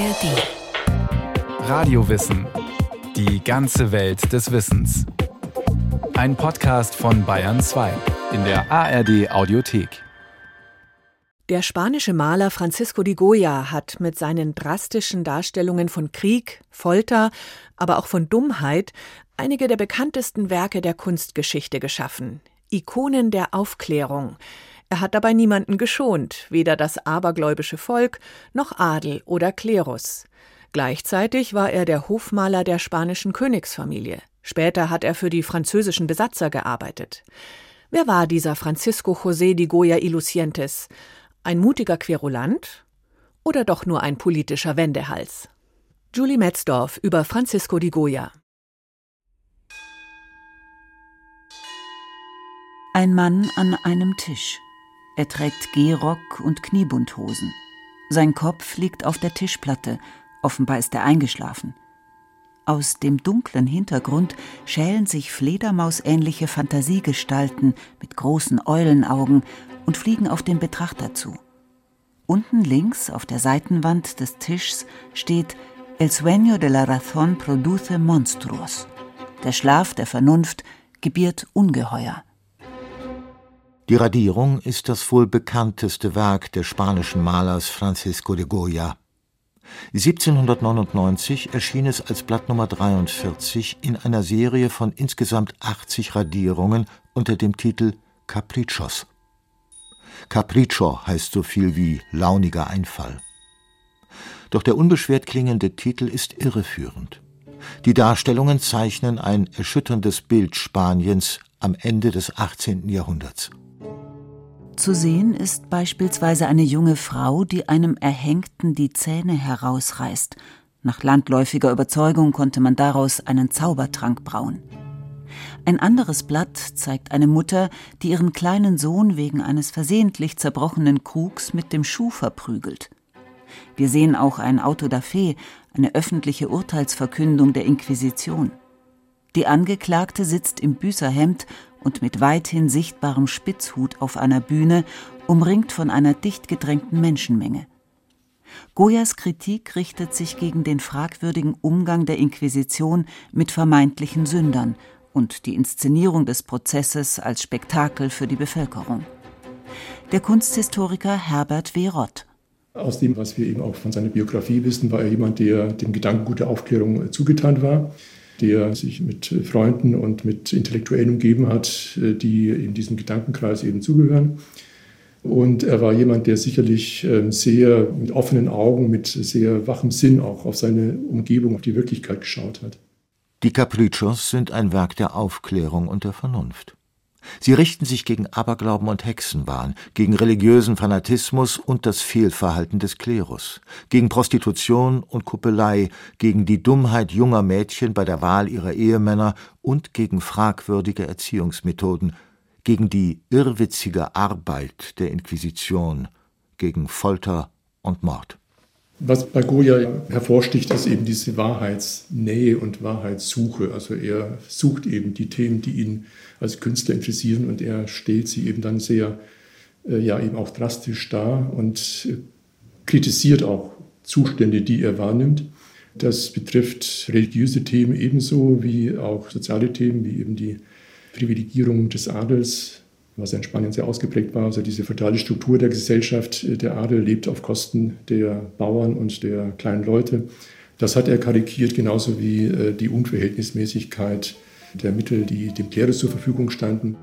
ARD. Radiowissen. Die ganze Welt des Wissens. Ein Podcast von Bayern 2 in der ARD Audiothek. Der spanische Maler Francisco de Goya hat mit seinen drastischen Darstellungen von Krieg, Folter, aber auch von Dummheit einige der bekanntesten Werke der Kunstgeschichte geschaffen. Ikonen der Aufklärung, er hat dabei niemanden geschont, weder das abergläubische Volk noch Adel oder Klerus. Gleichzeitig war er der Hofmaler der spanischen Königsfamilie. Später hat er für die französischen Besatzer gearbeitet. Wer war dieser Francisco José de Goya y Lucientes? Ein mutiger Querulant oder doch nur ein politischer Wendehals? Julie Metzdorf über Francisco de Goya. Ein Mann an einem Tisch. Er trägt Gehrock und Kniebundhosen. Sein Kopf liegt auf der Tischplatte, offenbar ist er eingeschlafen. Aus dem dunklen Hintergrund schälen sich fledermausähnliche Fantasiegestalten mit großen Eulenaugen und fliegen auf den Betrachter zu. Unten links auf der Seitenwand des Tischs steht El sueño de la razón produce monstruos. Der Schlaf der Vernunft gebiert Ungeheuer. Die Radierung ist das wohl bekannteste Werk des spanischen Malers Francisco de Goya. 1799 erschien es als Blatt Nummer 43 in einer Serie von insgesamt 80 Radierungen unter dem Titel Caprichos. Capriccio heißt so viel wie launiger Einfall. Doch der unbeschwert klingende Titel ist irreführend. Die Darstellungen zeichnen ein erschütterndes Bild Spaniens am Ende des 18. Jahrhunderts. Zu sehen ist beispielsweise eine junge Frau, die einem Erhängten die Zähne herausreißt. Nach landläufiger Überzeugung konnte man daraus einen Zaubertrank brauen. Ein anderes Blatt zeigt eine Mutter, die ihren kleinen Sohn wegen eines versehentlich zerbrochenen Krugs mit dem Schuh verprügelt. Wir sehen auch ein Auto da Fe, eine öffentliche Urteilsverkündung der Inquisition. Die Angeklagte sitzt im Büßerhemd und mit weithin sichtbarem Spitzhut auf einer Bühne, umringt von einer dicht gedrängten Menschenmenge. Goyas Kritik richtet sich gegen den fragwürdigen Umgang der Inquisition mit vermeintlichen Sündern und die Inszenierung des Prozesses als Spektakel für die Bevölkerung. Der Kunsthistoriker Herbert W. Rott. Aus dem, was wir eben auch von seiner Biografie wissen, war er jemand, der dem Gedankengut der Aufklärung zugetan war der sich mit Freunden und mit Intellektuellen umgeben hat, äh, die in diesem Gedankenkreis eben zugehören. Und er war jemand, der sicherlich ähm, sehr mit offenen Augen, mit sehr wachem Sinn auch auf seine Umgebung, auf die Wirklichkeit geschaut hat. Die Capriccios sind ein Werk der Aufklärung und der Vernunft. Sie richten sich gegen Aberglauben und Hexenwahn, gegen religiösen Fanatismus und das Fehlverhalten des Klerus, gegen Prostitution und Kuppelei, gegen die Dummheit junger Mädchen bei der Wahl ihrer Ehemänner und gegen fragwürdige Erziehungsmethoden, gegen die irrwitzige Arbeit der Inquisition, gegen Folter und Mord. Was bei Goya hervorsticht, ist eben diese Wahrheitsnähe und Wahrheitssuche. Also er sucht eben die Themen, die ihn als Künstler interessieren und er stellt sie eben dann sehr, äh, ja eben auch drastisch dar und äh, kritisiert auch Zustände, die er wahrnimmt. Das betrifft religiöse Themen ebenso wie auch soziale Themen, wie eben die Privilegierung des Adels, was in Spanien sehr ausgeprägt war. Also diese fatale Struktur der Gesellschaft, äh, der Adel lebt auf Kosten der Bauern und der kleinen Leute. Das hat er karikiert, genauso wie äh, die Unverhältnismäßigkeit der Mittel, die dem Klerus zur Verfügung standen.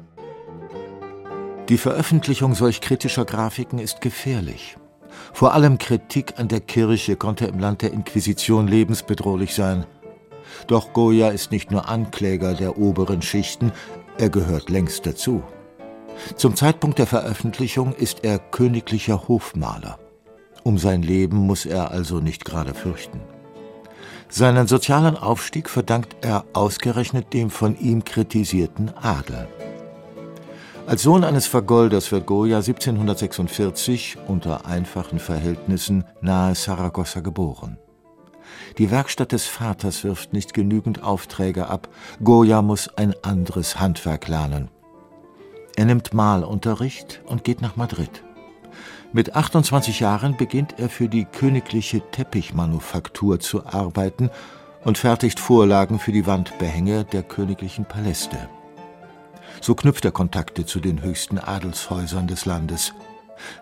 Die Veröffentlichung solch kritischer Grafiken ist gefährlich. Vor allem Kritik an der Kirche konnte im Land der Inquisition lebensbedrohlich sein. Doch Goya ist nicht nur Ankläger der oberen Schichten, er gehört längst dazu. Zum Zeitpunkt der Veröffentlichung ist er königlicher Hofmaler. Um sein Leben muss er also nicht gerade fürchten. Seinen sozialen Aufstieg verdankt er ausgerechnet dem von ihm kritisierten Adel. Als Sohn eines Vergolders wird Goya 1746 unter einfachen Verhältnissen nahe Saragossa geboren. Die Werkstatt des Vaters wirft nicht genügend Aufträge ab. Goya muss ein anderes Handwerk lernen. Er nimmt Malunterricht und geht nach Madrid. Mit 28 Jahren beginnt er für die königliche Teppichmanufaktur zu arbeiten und fertigt Vorlagen für die Wandbehänge der königlichen Paläste. So knüpft er Kontakte zu den höchsten Adelshäusern des Landes.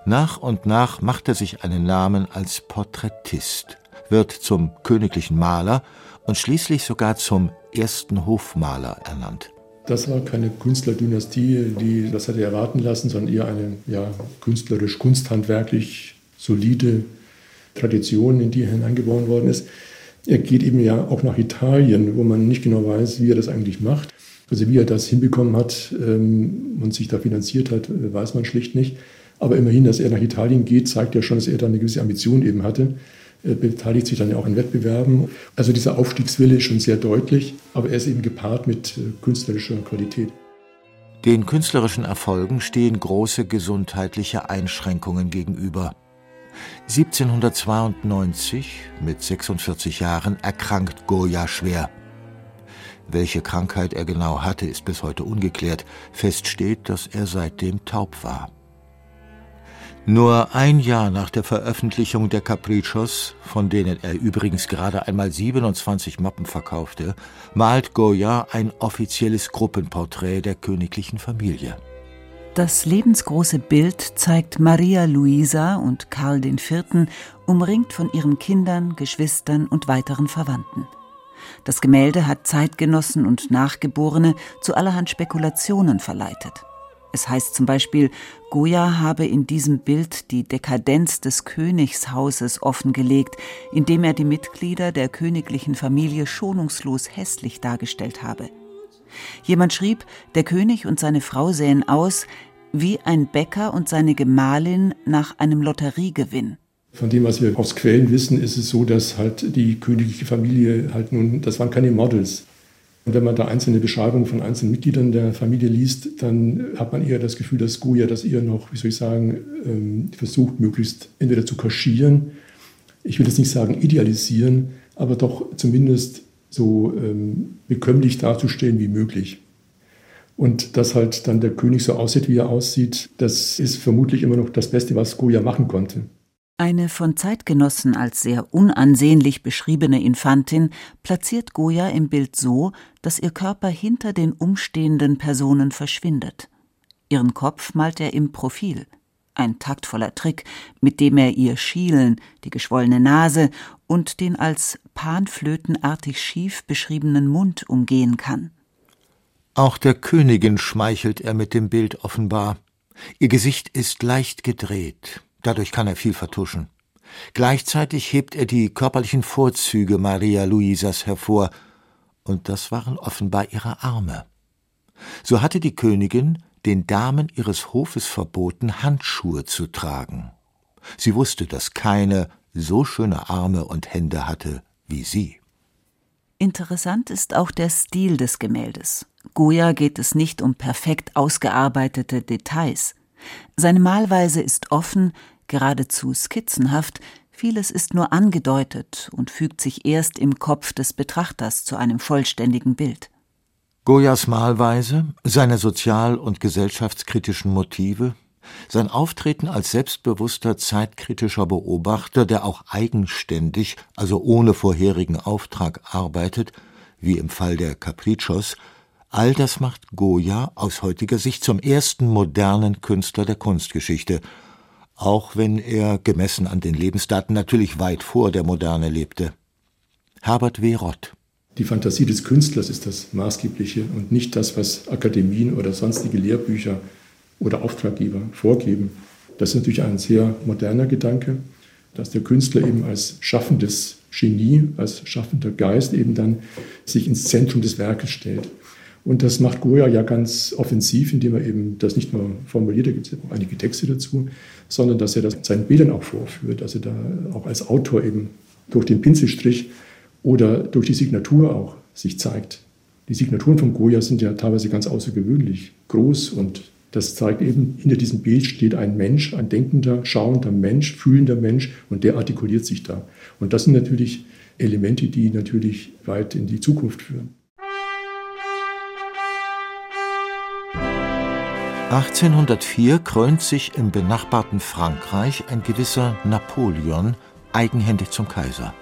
Nach und nach macht er sich einen Namen als Porträtist, wird zum königlichen Maler und schließlich sogar zum ersten Hofmaler ernannt. Das war keine Künstlerdynastie, die das hätte erwarten lassen, sondern eher eine ja, künstlerisch, kunsthandwerklich solide Tradition, in die er hineingeboren worden ist. Er geht eben ja auch nach Italien, wo man nicht genau weiß, wie er das eigentlich macht. Also wie er das hinbekommen hat ähm, und sich da finanziert hat, äh, weiß man schlicht nicht. Aber immerhin, dass er nach Italien geht, zeigt ja schon, dass er da eine gewisse Ambition eben hatte. Er beteiligt sich dann ja auch an Wettbewerben. Also dieser Aufstiegswille ist schon sehr deutlich, aber er ist eben gepaart mit äh, künstlerischer Qualität. Den künstlerischen Erfolgen stehen große gesundheitliche Einschränkungen gegenüber. 1792, mit 46 Jahren, erkrankt Goya schwer. Welche Krankheit er genau hatte, ist bis heute ungeklärt. Fest steht, dass er seitdem taub war. Nur ein Jahr nach der Veröffentlichung der Caprichos, von denen er übrigens gerade einmal 27 Mappen verkaufte, malt Goya ein offizielles Gruppenporträt der königlichen Familie. Das lebensgroße Bild zeigt Maria Luisa und Karl IV. umringt von ihren Kindern, Geschwistern und weiteren Verwandten. Das Gemälde hat Zeitgenossen und Nachgeborene zu allerhand Spekulationen verleitet. Es heißt zum Beispiel, Goya habe in diesem Bild die Dekadenz des Königshauses offengelegt, indem er die Mitglieder der königlichen Familie schonungslos hässlich dargestellt habe. Jemand schrieb, der König und seine Frau sähen aus wie ein Bäcker und seine Gemahlin nach einem Lotteriegewinn. Von dem, was wir aus Quellen wissen, ist es so, dass halt die königliche Familie halt nun, das waren keine Models. Und wenn man da einzelne Beschreibungen von einzelnen Mitgliedern der Familie liest, dann hat man eher das Gefühl, dass Goya das eher noch, wie soll ich sagen, ähm, versucht, möglichst entweder zu kaschieren, ich will jetzt nicht sagen idealisieren, aber doch zumindest so ähm, bekömmlich darzustellen wie möglich. Und dass halt dann der König so aussieht, wie er aussieht, das ist vermutlich immer noch das Beste, was Goya machen konnte. Eine von Zeitgenossen als sehr unansehnlich beschriebene Infantin platziert Goya im Bild so, dass ihr Körper hinter den umstehenden Personen verschwindet. Ihren Kopf malt er im Profil. Ein taktvoller Trick, mit dem er ihr Schielen, die geschwollene Nase und den als panflötenartig schief beschriebenen Mund umgehen kann. Auch der Königin schmeichelt er mit dem Bild offenbar. Ihr Gesicht ist leicht gedreht, Dadurch kann er viel vertuschen. Gleichzeitig hebt er die körperlichen Vorzüge Maria Luisas hervor, und das waren offenbar ihre Arme. So hatte die Königin den Damen ihres Hofes verboten, Handschuhe zu tragen. Sie wusste, dass keine so schöne Arme und Hände hatte wie sie. Interessant ist auch der Stil des Gemäldes. Goya geht es nicht um perfekt ausgearbeitete Details. Seine Malweise ist offen, geradezu skizzenhaft, vieles ist nur angedeutet und fügt sich erst im Kopf des Betrachters zu einem vollständigen Bild. Goyas Malweise, seine sozial- und gesellschaftskritischen Motive, sein Auftreten als selbstbewusster zeitkritischer Beobachter, der auch eigenständig, also ohne vorherigen Auftrag arbeitet, wie im Fall der Caprichos, all das macht Goya aus heutiger Sicht zum ersten modernen Künstler der Kunstgeschichte – auch wenn er, gemessen an den Lebensdaten, natürlich weit vor der Moderne lebte. Herbert W. Rott. Die Fantasie des Künstlers ist das Maßgebliche und nicht das, was Akademien oder sonstige Lehrbücher oder Auftraggeber vorgeben. Das ist natürlich ein sehr moderner Gedanke, dass der Künstler eben als schaffendes Genie, als schaffender Geist eben dann sich ins Zentrum des Werkes stellt. Und das macht Goya ja ganz offensiv, indem er eben das nicht nur formuliert, da gibt es auch einige Texte dazu, sondern dass er das seinen Bildern auch vorführt, dass er da auch als Autor eben durch den Pinselstrich oder durch die Signatur auch sich zeigt. Die Signaturen von Goya sind ja teilweise ganz außergewöhnlich groß und das zeigt eben, hinter diesem Bild steht ein Mensch, ein denkender, schauender Mensch, fühlender Mensch und der artikuliert sich da. Und das sind natürlich Elemente, die natürlich weit in die Zukunft führen. 1804 krönt sich im benachbarten Frankreich ein gewisser Napoleon eigenhändig zum Kaiser.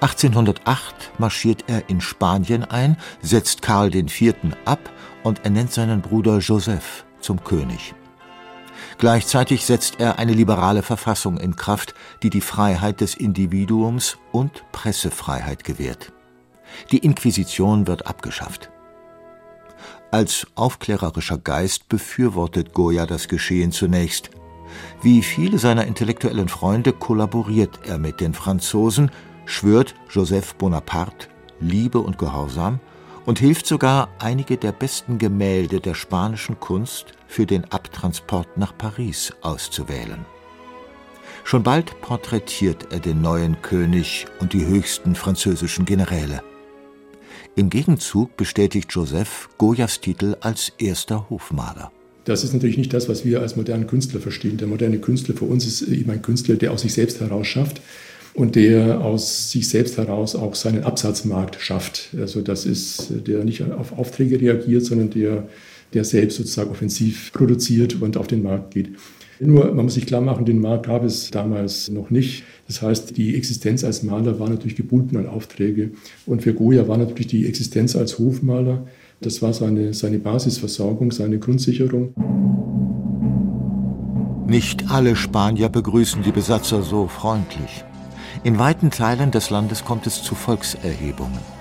1808 marschiert er in Spanien ein, setzt Karl IV. ab und ernennt seinen Bruder Joseph zum König. Gleichzeitig setzt er eine liberale Verfassung in Kraft, die die Freiheit des Individuums und Pressefreiheit gewährt. Die Inquisition wird abgeschafft. Als aufklärerischer Geist befürwortet Goya das Geschehen zunächst. Wie viele seiner intellektuellen Freunde kollaboriert er mit den Franzosen, schwört Joseph Bonaparte Liebe und Gehorsam und hilft sogar, einige der besten Gemälde der spanischen Kunst für den Abtransport nach Paris auszuwählen. Schon bald porträtiert er den neuen König und die höchsten französischen Generäle. Im Gegenzug bestätigt Joseph Goyas Titel als erster Hofmaler. Das ist natürlich nicht das, was wir als modernen Künstler verstehen. Der moderne Künstler für uns ist eben ein Künstler, der aus sich selbst heraus schafft und der aus sich selbst heraus auch seinen Absatzmarkt schafft. Also das ist, der nicht auf Aufträge reagiert, sondern der, der selbst sozusagen offensiv produziert und auf den Markt geht. Nur, man muss sich klar machen, den Markt gab es damals noch nicht. Das heißt, die Existenz als Maler war natürlich gebunden an Aufträge. Und für Goya war natürlich die Existenz als Hofmaler, das war seine, seine Basisversorgung, seine Grundsicherung. Nicht alle Spanier begrüßen die Besatzer so freundlich. In weiten Teilen des Landes kommt es zu Volkserhebungen.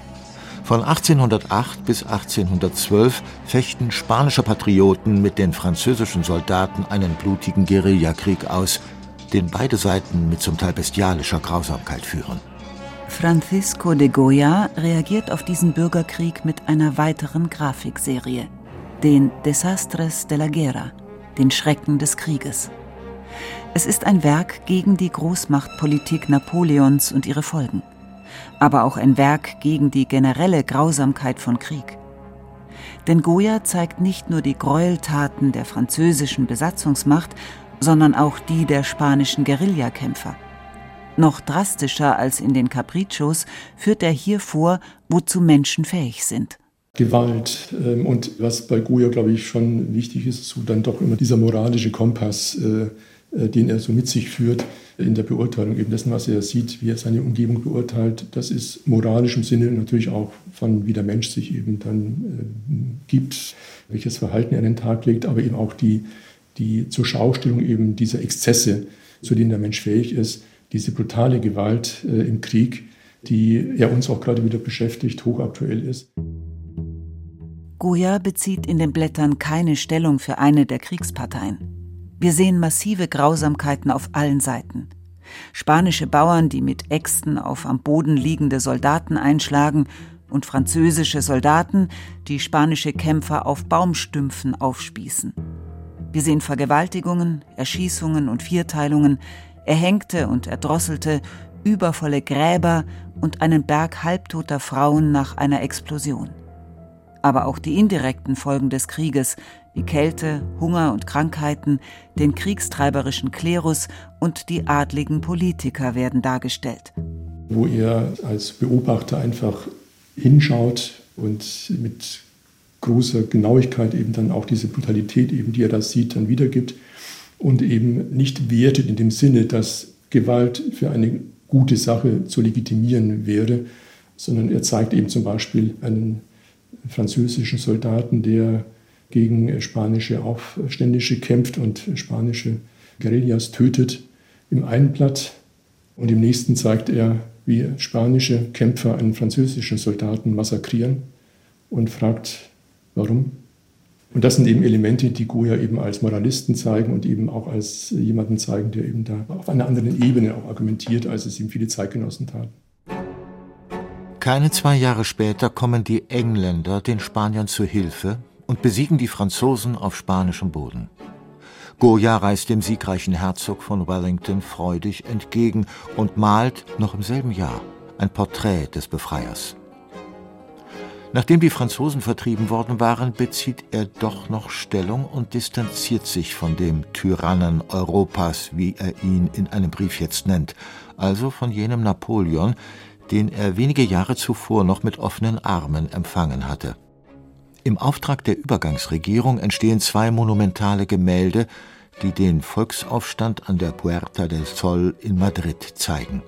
Von 1808 bis 1812 fechten spanische Patrioten mit den französischen Soldaten einen blutigen Guerillakrieg aus, den beide Seiten mit zum Teil bestialischer Grausamkeit führen. Francisco de Goya reagiert auf diesen Bürgerkrieg mit einer weiteren Grafikserie, den Desastres de la Guerra, den Schrecken des Krieges. Es ist ein Werk gegen die Großmachtpolitik Napoleons und ihre Folgen, aber auch ein Werk gegen die generelle Grausamkeit von Krieg. Denn Goya zeigt nicht nur die Gräueltaten der französischen Besatzungsmacht, sondern auch die der spanischen Guerillakämpfer. Noch drastischer als in den Capriccios führt er hier vor, wozu Menschen fähig sind. Gewalt. Ähm, und was bei Goya, glaube ich, schon wichtig ist, so dann doch immer dieser moralische Kompass, äh, den er so mit sich führt in der Beurteilung eben dessen, was er sieht, wie er seine Umgebung beurteilt. Das ist moralisch im Sinne natürlich auch von, wie der Mensch sich eben dann äh, gibt, welches Verhalten er an den Tag legt, aber eben auch die, die zur Schaustellung eben dieser Exzesse, zu denen der Mensch fähig ist, diese brutale Gewalt äh, im Krieg, die ja uns auch gerade wieder beschäftigt, hochaktuell ist. Goya bezieht in den Blättern keine Stellung für eine der Kriegsparteien. Wir sehen massive Grausamkeiten auf allen Seiten. Spanische Bauern, die mit Äxten auf am Boden liegende Soldaten einschlagen, und französische Soldaten, die spanische Kämpfer auf Baumstümpfen aufspießen. Wir sehen Vergewaltigungen, Erschießungen und Vierteilungen, erhängte und erdrosselte, übervolle Gräber und einen Berg halbtoter Frauen nach einer Explosion. Aber auch die indirekten Folgen des Krieges, wie Kälte, Hunger und Krankheiten, den kriegstreiberischen Klerus und die adligen Politiker werden dargestellt. Wo er als Beobachter einfach hinschaut und mit großer Genauigkeit eben dann auch diese Brutalität, eben, die er da sieht, dann wiedergibt und eben nicht wertet in dem Sinne, dass Gewalt für eine gute Sache zu legitimieren wäre, sondern er zeigt eben zum Beispiel einen französischen Soldaten, der gegen spanische Aufständische kämpft und spanische Guerillas tötet im einen Blatt und im nächsten zeigt er, wie spanische Kämpfer einen französischen Soldaten massakrieren und fragt, warum und das sind eben Elemente, die Goya eben als Moralisten zeigen und eben auch als jemanden zeigen, der eben da auf einer anderen Ebene auch argumentiert, als es ihm viele Zeitgenossen taten. Keine zwei Jahre später kommen die Engländer den Spaniern zu Hilfe und besiegen die Franzosen auf spanischem Boden. Goya reist dem siegreichen Herzog von Wellington freudig entgegen und malt noch im selben Jahr ein Porträt des Befreiers. Nachdem die Franzosen vertrieben worden waren, bezieht er doch noch Stellung und distanziert sich von dem Tyrannen Europas, wie er ihn in einem Brief jetzt nennt, also von jenem Napoleon, den er wenige Jahre zuvor noch mit offenen Armen empfangen hatte. Im Auftrag der Übergangsregierung entstehen zwei monumentale Gemälde, die den Volksaufstand an der Puerta del Sol in Madrid zeigen.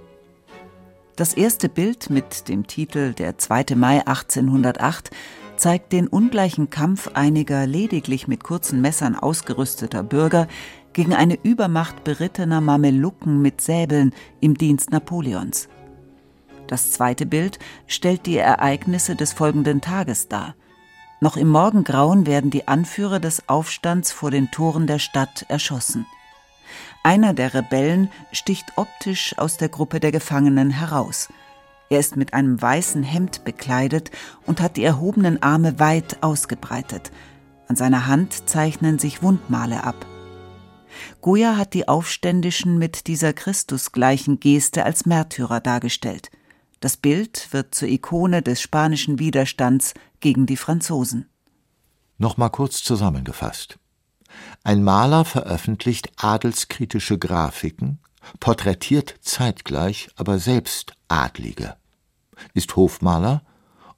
Das erste Bild mit dem Titel Der 2. Mai 1808 zeigt den ungleichen Kampf einiger lediglich mit kurzen Messern ausgerüsteter Bürger gegen eine Übermacht berittener Mamelucken mit Säbeln im Dienst Napoleons. Das zweite Bild stellt die Ereignisse des folgenden Tages dar. Noch im Morgengrauen werden die Anführer des Aufstands vor den Toren der Stadt erschossen. Einer der Rebellen sticht optisch aus der Gruppe der Gefangenen heraus. Er ist mit einem weißen Hemd bekleidet und hat die erhobenen Arme weit ausgebreitet. An seiner Hand zeichnen sich Wundmale ab. Goya hat die Aufständischen mit dieser Christusgleichen Geste als Märtyrer dargestellt. Das Bild wird zur Ikone des spanischen Widerstands gegen die Franzosen. Nochmal kurz zusammengefasst. Ein Maler veröffentlicht adelskritische Grafiken, porträtiert zeitgleich aber selbst Adlige, ist Hofmaler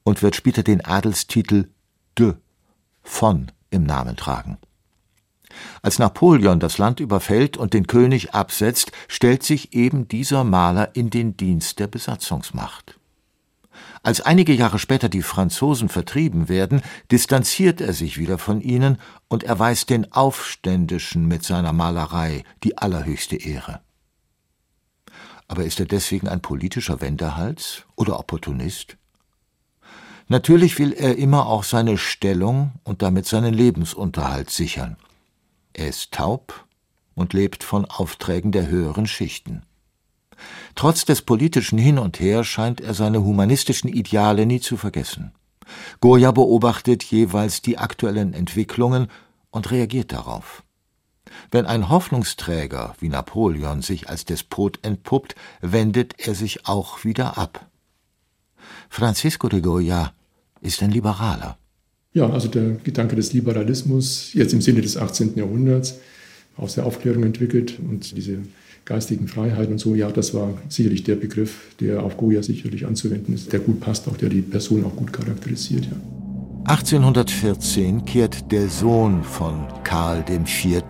und wird später den Adelstitel de von im Namen tragen. Als Napoleon das Land überfällt und den König absetzt, stellt sich eben dieser Maler in den Dienst der Besatzungsmacht. Als einige Jahre später die Franzosen vertrieben werden, distanziert er sich wieder von ihnen und erweist den Aufständischen mit seiner Malerei die allerhöchste Ehre. Aber ist er deswegen ein politischer Wendehals oder Opportunist? Natürlich will er immer auch seine Stellung und damit seinen Lebensunterhalt sichern. Er ist taub und lebt von Aufträgen der höheren Schichten. Trotz des politischen Hin und Her scheint er seine humanistischen Ideale nie zu vergessen. Goya beobachtet jeweils die aktuellen Entwicklungen und reagiert darauf. Wenn ein Hoffnungsträger wie Napoleon sich als Despot entpuppt, wendet er sich auch wieder ab. Francisco de Goya ist ein Liberaler. Ja, also der Gedanke des Liberalismus, jetzt im Sinne des 18. Jahrhunderts, aus der Aufklärung entwickelt und diese geistigen Freiheiten und so, ja, das war sicherlich der Begriff, der auf Goya sicherlich anzuwenden ist, der gut passt, auch der die Person auch gut charakterisiert. Ja. 1814 kehrt der Sohn von Karl IV.,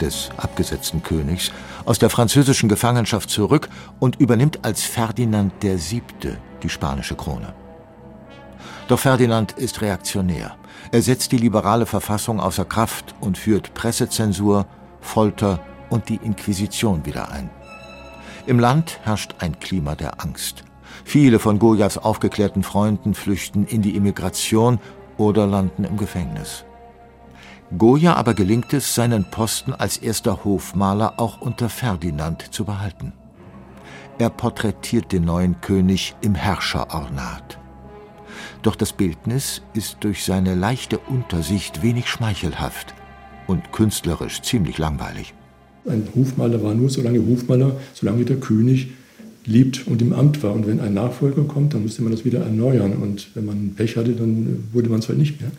des abgesetzten Königs, aus der französischen Gefangenschaft zurück und übernimmt als Ferdinand VII. die spanische Krone. Doch Ferdinand ist reaktionär. Er setzt die liberale Verfassung außer Kraft und führt Pressezensur, Folter und die Inquisition wieder ein. Im Land herrscht ein Klima der Angst. Viele von Goyas aufgeklärten Freunden flüchten in die Immigration oder landen im Gefängnis. Goya aber gelingt es, seinen Posten als erster Hofmaler auch unter Ferdinand zu behalten. Er porträtiert den neuen König im Herrscherornat. Doch das Bildnis ist durch seine leichte Untersicht wenig schmeichelhaft und künstlerisch ziemlich langweilig. Ein Hofmaler war nur so lange Hofmaler, solange der König lebt und im Amt war. Und wenn ein Nachfolger kommt, dann musste man das wieder erneuern. Und wenn man Pech hatte, dann wurde man es halt nicht mehr.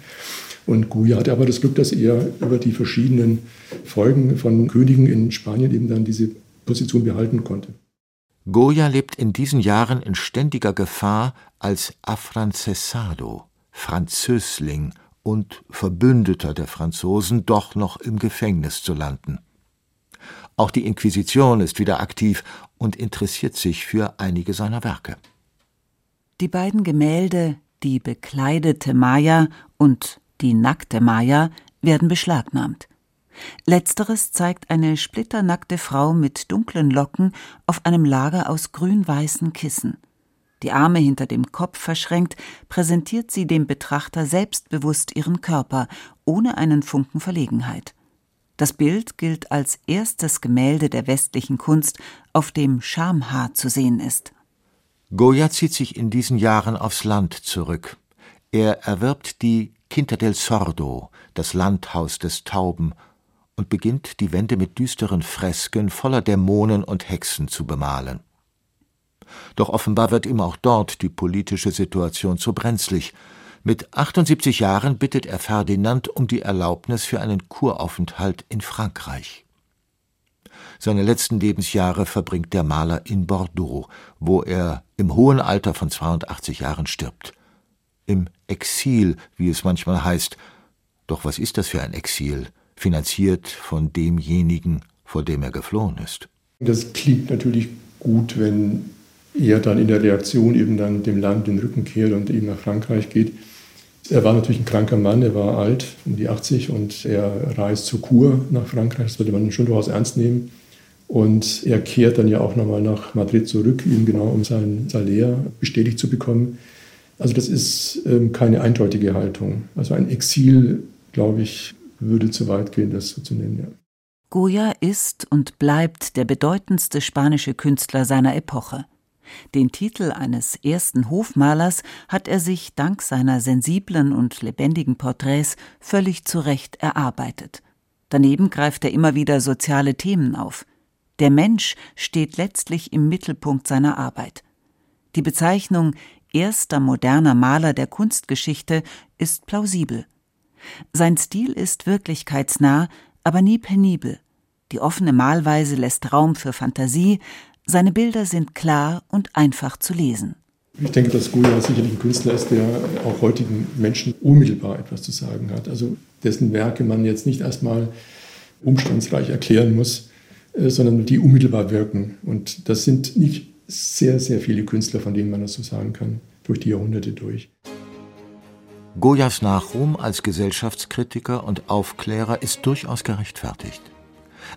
Und Goya hatte aber das Glück, dass er über die verschiedenen Folgen von Königen in Spanien eben dann diese Position behalten konnte. Goya lebt in diesen Jahren in ständiger Gefahr, als Afrancesado, Französling und Verbündeter der Franzosen doch noch im Gefängnis zu landen. Auch die Inquisition ist wieder aktiv und interessiert sich für einige seiner Werke. Die beiden Gemälde Die bekleidete Maya und Die nackte Maya werden beschlagnahmt. Letzteres zeigt eine splitternackte Frau mit dunklen Locken auf einem Lager aus grün-weißen Kissen. Die Arme hinter dem Kopf verschränkt, präsentiert sie dem Betrachter selbstbewusst ihren Körper, ohne einen Funken Verlegenheit. Das Bild gilt als erstes Gemälde der westlichen Kunst, auf dem Schamhaar zu sehen ist. Goya zieht sich in diesen Jahren aufs Land zurück. Er erwirbt die Quinta del Sordo, das Landhaus des Tauben, und beginnt, die Wände mit düsteren Fresken voller Dämonen und Hexen zu bemalen. Doch offenbar wird ihm auch dort die politische Situation zu brenzlig. Mit 78 Jahren bittet er Ferdinand um die Erlaubnis für einen Kuraufenthalt in Frankreich. Seine letzten Lebensjahre verbringt der Maler in Bordeaux, wo er im hohen Alter von 82 Jahren stirbt. im Exil, wie es manchmal heißt. Doch was ist das für ein Exil, finanziert von demjenigen, vor dem er geflohen ist? Das klingt natürlich gut, wenn er dann in der Reaktion eben dann dem Land den Rücken kehrt und eben nach Frankreich geht. Er war natürlich ein kranker Mann, er war alt, um die 80 und er reist zur Kur nach Frankreich, das sollte man schon durchaus ernst nehmen. Und er kehrt dann ja auch nochmal nach Madrid zurück, eben genau um sein Salär bestätigt zu bekommen. Also das ist ähm, keine eindeutige Haltung. Also ein Exil, glaube ich, würde zu weit gehen, das so zu nennen. Ja. Goya ist und bleibt der bedeutendste spanische Künstler seiner Epoche. Den Titel eines ersten Hofmalers hat er sich dank seiner sensiblen und lebendigen Porträts völlig zu Recht erarbeitet. Daneben greift er immer wieder soziale Themen auf. Der Mensch steht letztlich im Mittelpunkt seiner Arbeit. Die Bezeichnung erster moderner Maler der Kunstgeschichte ist plausibel. Sein Stil ist wirklichkeitsnah, aber nie penibel. Die offene Malweise lässt Raum für Fantasie, seine Bilder sind klar und einfach zu lesen. Ich denke, dass Goya sicherlich ein Künstler ist, der auch heutigen Menschen unmittelbar etwas zu sagen hat. Also dessen Werke man jetzt nicht erstmal umstandsreich erklären muss, äh, sondern die unmittelbar wirken. Und das sind nicht sehr, sehr viele Künstler, von denen man das so sagen kann, durch die Jahrhunderte durch. Goyas Nachruhm als Gesellschaftskritiker und Aufklärer ist durchaus gerechtfertigt.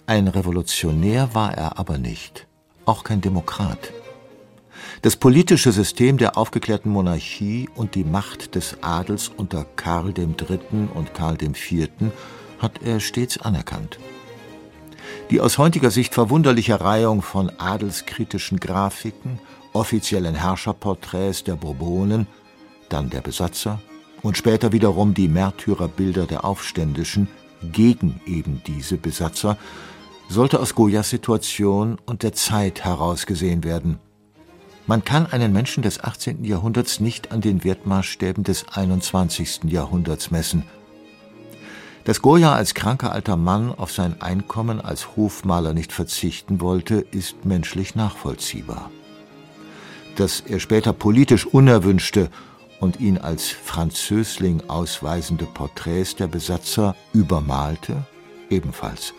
Ein Revolutionär war er aber nicht auch kein Demokrat. Das politische System der aufgeklärten Monarchie und die Macht des Adels unter Karl III. und Karl IV. hat er stets anerkannt. Die aus heutiger Sicht verwunderliche Reihung von adelskritischen Grafiken, offiziellen Herrscherporträts der Bourbonen, dann der Besatzer und später wiederum die Märtyrerbilder der Aufständischen gegen eben diese Besatzer sollte aus Goyas Situation und der Zeit herausgesehen werden. Man kann einen Menschen des 18. Jahrhunderts nicht an den Wertmaßstäben des 21. Jahrhunderts messen. Dass Goya als kranker alter Mann auf sein Einkommen als Hofmaler nicht verzichten wollte, ist menschlich nachvollziehbar. Dass er später politisch unerwünschte und ihn als Französling ausweisende Porträts der Besatzer übermalte, ebenfalls.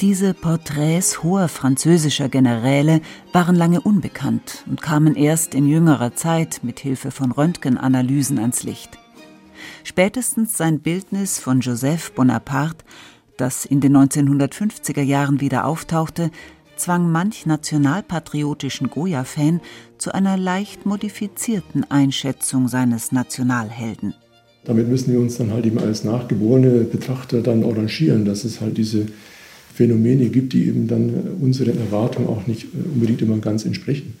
Diese Porträts hoher französischer Generäle waren lange unbekannt und kamen erst in jüngerer Zeit mit Hilfe von Röntgenanalysen ans Licht. Spätestens sein Bildnis von Joseph Bonaparte, das in den 1950er Jahren wieder auftauchte, zwang manch nationalpatriotischen Goya-Fan zu einer leicht modifizierten Einschätzung seines Nationalhelden. Damit müssen wir uns dann halt eben als nachgeborene Betrachter dann arrangieren, dass es halt diese Phänomene gibt, die eben dann unseren Erwartungen auch nicht äh, unbedingt immer ganz entsprechen.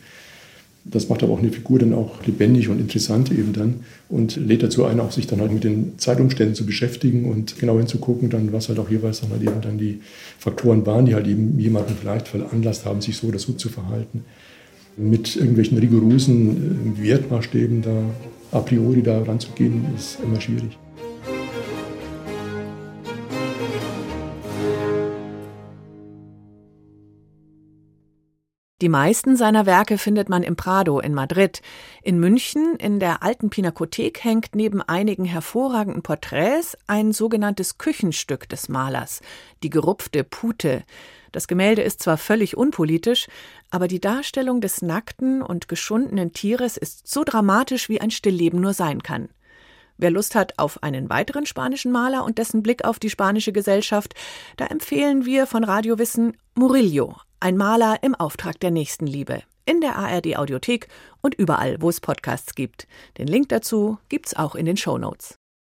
Das macht aber auch eine Figur dann auch lebendig und interessant eben dann und lädt dazu ein, auch sich dann halt mit den Zeitumständen zu beschäftigen und genau hinzugucken, dann, was halt auch jeweils dann halt eben dann die Faktoren waren, die halt eben jemanden vielleicht veranlasst haben, sich so oder so zu verhalten. Mit irgendwelchen rigorosen äh, Wertmaßstäben da a priori da ranzugehen, ist immer schwierig. Die meisten seiner Werke findet man im Prado in Madrid. In München, in der alten Pinakothek, hängt neben einigen hervorragenden Porträts ein sogenanntes Küchenstück des Malers, die gerupfte Pute. Das Gemälde ist zwar völlig unpolitisch, aber die Darstellung des nackten und geschundenen Tieres ist so dramatisch, wie ein Stillleben nur sein kann. Wer Lust hat auf einen weiteren spanischen Maler und dessen Blick auf die spanische Gesellschaft, da empfehlen wir von Radiowissen Murillo, ein Maler im Auftrag der Nächstenliebe. In der ARD Audiothek und überall, wo es Podcasts gibt. Den Link dazu gibt's auch in den Show Notes.